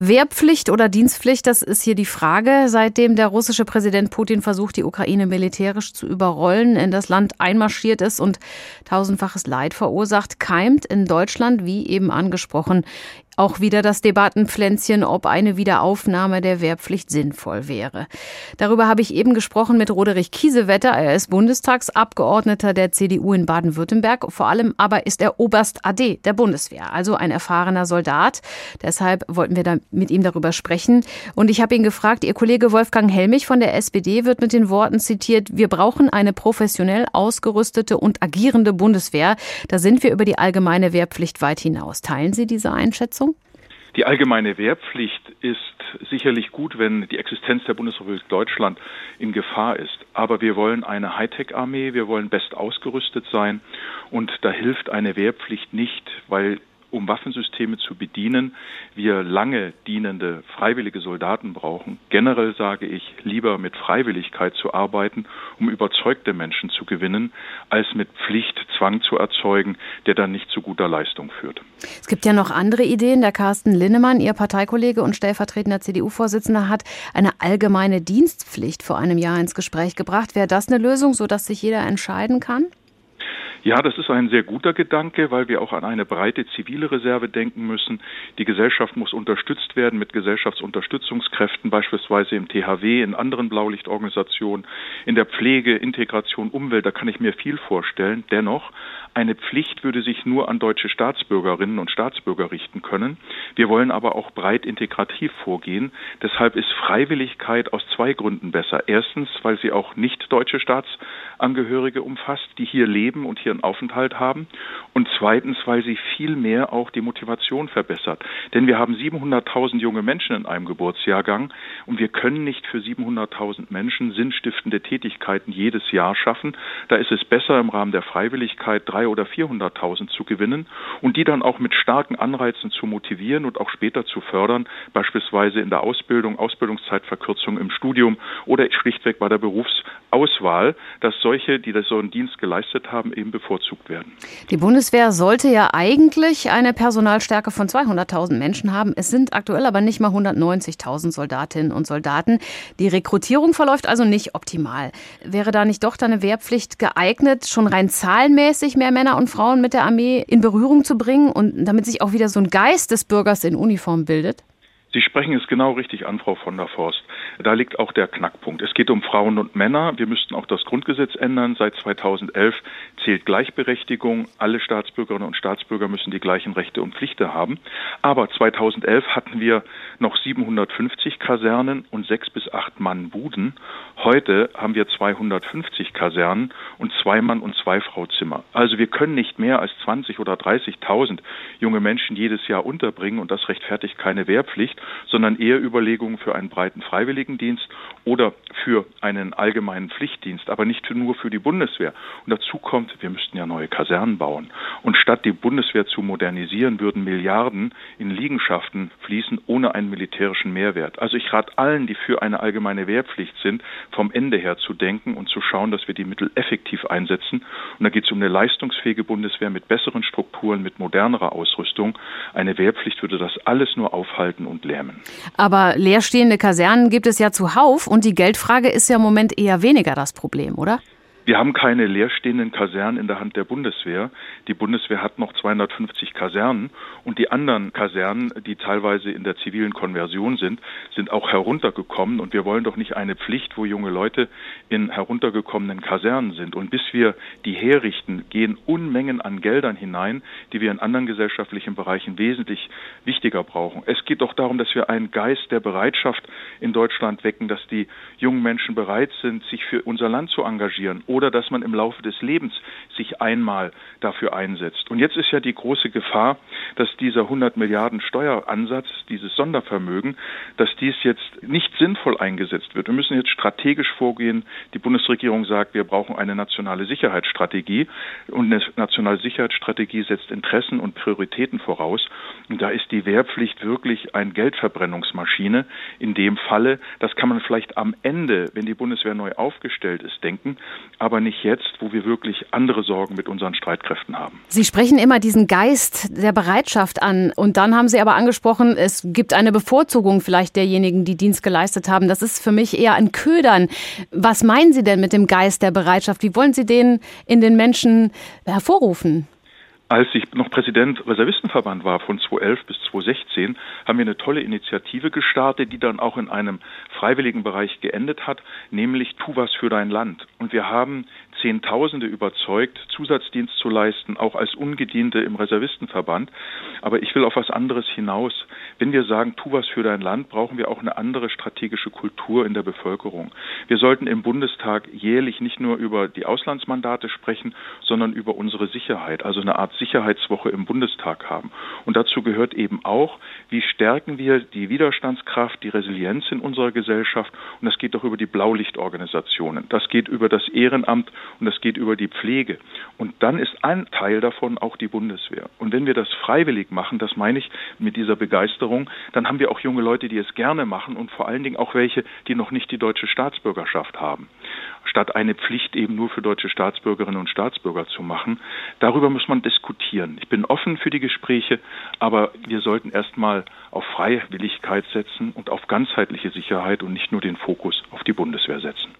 Wehrpflicht oder Dienstpflicht, das ist hier die Frage. Seitdem der russische Präsident Putin versucht, die Ukraine militärisch zu überrollen, in das Land einmarschiert ist und tausendfaches Leid verursacht, keimt in Deutschland, wie eben angesprochen, auch wieder das Debattenpflänzchen, ob eine Wiederaufnahme der Wehrpflicht sinnvoll wäre. Darüber habe ich eben gesprochen mit Roderich Kiesewetter. Er ist Bundestagsabgeordneter der CDU in Baden-Württemberg. Vor allem aber ist er Oberst AD der Bundeswehr, also ein erfahrener Soldat. Deshalb wollten wir da mit ihm darüber sprechen. Und ich habe ihn gefragt, Ihr Kollege Wolfgang Helmich von der SPD wird mit den Worten zitiert, wir brauchen eine professionell ausgerüstete und agierende Bundeswehr. Da sind wir über die allgemeine Wehrpflicht weit hinaus. Teilen Sie diese Einschätzung? Die allgemeine Wehrpflicht ist sicherlich gut, wenn die Existenz der Bundesrepublik Deutschland in Gefahr ist. Aber wir wollen eine Hightech-Armee, wir wollen best ausgerüstet sein und da hilft eine Wehrpflicht nicht, weil um Waffensysteme zu bedienen, wir lange dienende freiwillige Soldaten brauchen. Generell sage ich, lieber mit Freiwilligkeit zu arbeiten, um überzeugte Menschen zu gewinnen, als mit Pflicht Zwang zu erzeugen, der dann nicht zu guter Leistung führt. Es gibt ja noch andere Ideen. Der Carsten Linnemann, Ihr Parteikollege und stellvertretender CDU-Vorsitzender, hat eine allgemeine Dienstpflicht vor einem Jahr ins Gespräch gebracht. Wäre das eine Lösung, sodass sich jeder entscheiden kann? Ja, das ist ein sehr guter Gedanke, weil wir auch an eine breite zivile Reserve denken müssen. Die Gesellschaft muss unterstützt werden mit Gesellschaftsunterstützungskräften, beispielsweise im THW, in anderen Blaulichtorganisationen, in der Pflege, Integration, Umwelt. Da kann ich mir viel vorstellen. Dennoch, eine Pflicht würde sich nur an deutsche Staatsbürgerinnen und Staatsbürger richten können. Wir wollen aber auch breit integrativ vorgehen. Deshalb ist Freiwilligkeit aus zwei Gründen besser. Erstens, weil sie auch nicht deutsche Staatsangehörige umfasst, die hier leben und hier einen Aufenthalt haben. Und zweitens, weil sie viel mehr auch die Motivation verbessert. Denn wir haben 700.000 junge Menschen in einem Geburtsjahrgang und wir können nicht für 700.000 Menschen sinnstiftende Tätigkeiten jedes Jahr schaffen. Da ist es besser im Rahmen der Freiwilligkeit drei oder 400.000 zu gewinnen und die dann auch mit starken Anreizen zu motivieren und auch später zu fördern, beispielsweise in der Ausbildung, Ausbildungszeitverkürzung im Studium oder schlichtweg bei der Berufsauswahl, dass solche, die so einen Dienst geleistet haben, eben bevorzugt werden. Die Bundeswehr sollte ja eigentlich eine Personalstärke von 200.000 Menschen haben. Es sind aktuell aber nicht mal 190.000 Soldatinnen und Soldaten. Die Rekrutierung verläuft also nicht optimal. Wäre da nicht doch eine Wehrpflicht geeignet, schon rein zahlenmäßig mehr Männer und Frauen mit der Armee in Berührung zu bringen und damit sich auch wieder so ein Geist des Bürgers in Uniform bildet? Sie sprechen es genau richtig an, Frau von der Forst. Da liegt auch der Knackpunkt. Es geht um Frauen und Männer. Wir müssten auch das Grundgesetz ändern. Seit 2011 zählt Gleichberechtigung. Alle Staatsbürgerinnen und Staatsbürger müssen die gleichen Rechte und Pflichten haben. Aber 2011 hatten wir noch 750 Kasernen und sechs bis acht Mann Buden. Heute haben wir 250 Kasernen und zwei Mann und zwei Frau Zimmer. Also wir können nicht mehr als 20 oder 30.000 junge Menschen jedes Jahr unterbringen und das rechtfertigt keine Wehrpflicht sondern eher Überlegungen für einen breiten Freiwilligendienst oder für einen allgemeinen Pflichtdienst, aber nicht nur für die Bundeswehr. Und dazu kommt, wir müssten ja neue Kasernen bauen. Und statt die Bundeswehr zu modernisieren, würden Milliarden in Liegenschaften fließen ohne einen militärischen Mehrwert. Also ich rate allen, die für eine allgemeine Wehrpflicht sind, vom Ende her zu denken und zu schauen, dass wir die Mittel effektiv einsetzen. Und da geht es um eine leistungsfähige Bundeswehr mit besseren Strukturen, mit modernerer Ausrüstung. Eine Wehrpflicht würde das alles nur aufhalten und lähmen. Aber leerstehende Kasernen gibt es ja zuhauf und die Geldfrage ist ja im Moment eher weniger das Problem, oder? Wir haben keine leerstehenden Kasernen in der Hand der Bundeswehr. Die Bundeswehr hat noch 250 Kasernen und die anderen Kasernen, die teilweise in der zivilen Konversion sind, sind auch heruntergekommen und wir wollen doch nicht eine Pflicht, wo junge Leute in heruntergekommenen Kasernen sind. Und bis wir die herrichten, gehen Unmengen an Geldern hinein, die wir in anderen gesellschaftlichen Bereichen wesentlich wichtiger brauchen. Es geht doch darum, dass wir einen Geist der Bereitschaft in Deutschland wecken, dass die jungen Menschen bereit sind, sich für unser Land zu engagieren oder dass man im Laufe des Lebens sich einmal dafür einsetzt. Und jetzt ist ja die große Gefahr, dass dieser 100 Milliarden Steueransatz, dieses Sondervermögen, dass dies jetzt nicht sinnvoll eingesetzt wird. Wir müssen jetzt strategisch vorgehen. Die Bundesregierung sagt, wir brauchen eine nationale Sicherheitsstrategie und eine nationale Sicherheitsstrategie setzt Interessen und Prioritäten voraus. Und da ist die Wehrpflicht wirklich ein Geldverbrennungsmaschine. In dem Falle, das kann man vielleicht am Ende, wenn die Bundeswehr neu aufgestellt ist, denken. Aber nicht jetzt, wo wir wirklich andere Sorgen mit unseren Streitkräften haben. Sie sprechen immer diesen Geist der Bereitschaft an und dann haben Sie aber angesprochen, es gibt eine Bevorzugung vielleicht derjenigen, die Dienst geleistet haben. Das ist für mich eher ein Ködern. Was meinen Sie denn mit dem Geist der Bereitschaft? Wie wollen Sie den in den Menschen hervorrufen? Als ich noch Präsident Reservistenverband war von 2011 bis 2016, haben wir eine tolle Initiative gestartet, die dann auch in einem freiwilligen Bereich geendet hat, nämlich Tu was für dein Land. Und wir haben Zehntausende überzeugt, Zusatzdienst zu leisten, auch als Ungediente im Reservistenverband. Aber ich will auf was anderes hinaus. Wenn wir sagen, tu was für dein Land, brauchen wir auch eine andere strategische Kultur in der Bevölkerung. Wir sollten im Bundestag jährlich nicht nur über die Auslandsmandate sprechen, sondern über unsere Sicherheit, also eine Art Sicherheitswoche im Bundestag haben. Und dazu gehört eben auch, wie stärken wir die Widerstandskraft, die Resilienz in unserer Gesellschaft. Und das geht doch über die Blaulichtorganisationen. Das geht über das Ehrenamt und das geht über die Pflege. Und dann ist ein Teil davon auch die Bundeswehr. Und wenn wir das freiwillig machen, das meine ich mit dieser Begeisterung, dann haben wir auch junge Leute, die es gerne machen und vor allen Dingen auch welche, die noch nicht die deutsche Staatsbürgerschaft haben. Statt eine Pflicht eben nur für deutsche Staatsbürgerinnen und Staatsbürger zu machen. Darüber muss man diskutieren. Ich bin offen für die Gespräche, aber wir sollten erstmal auf Freiwilligkeit setzen und auf ganzheitliche Sicherheit und nicht nur den Fokus auf die Bundeswehr setzen.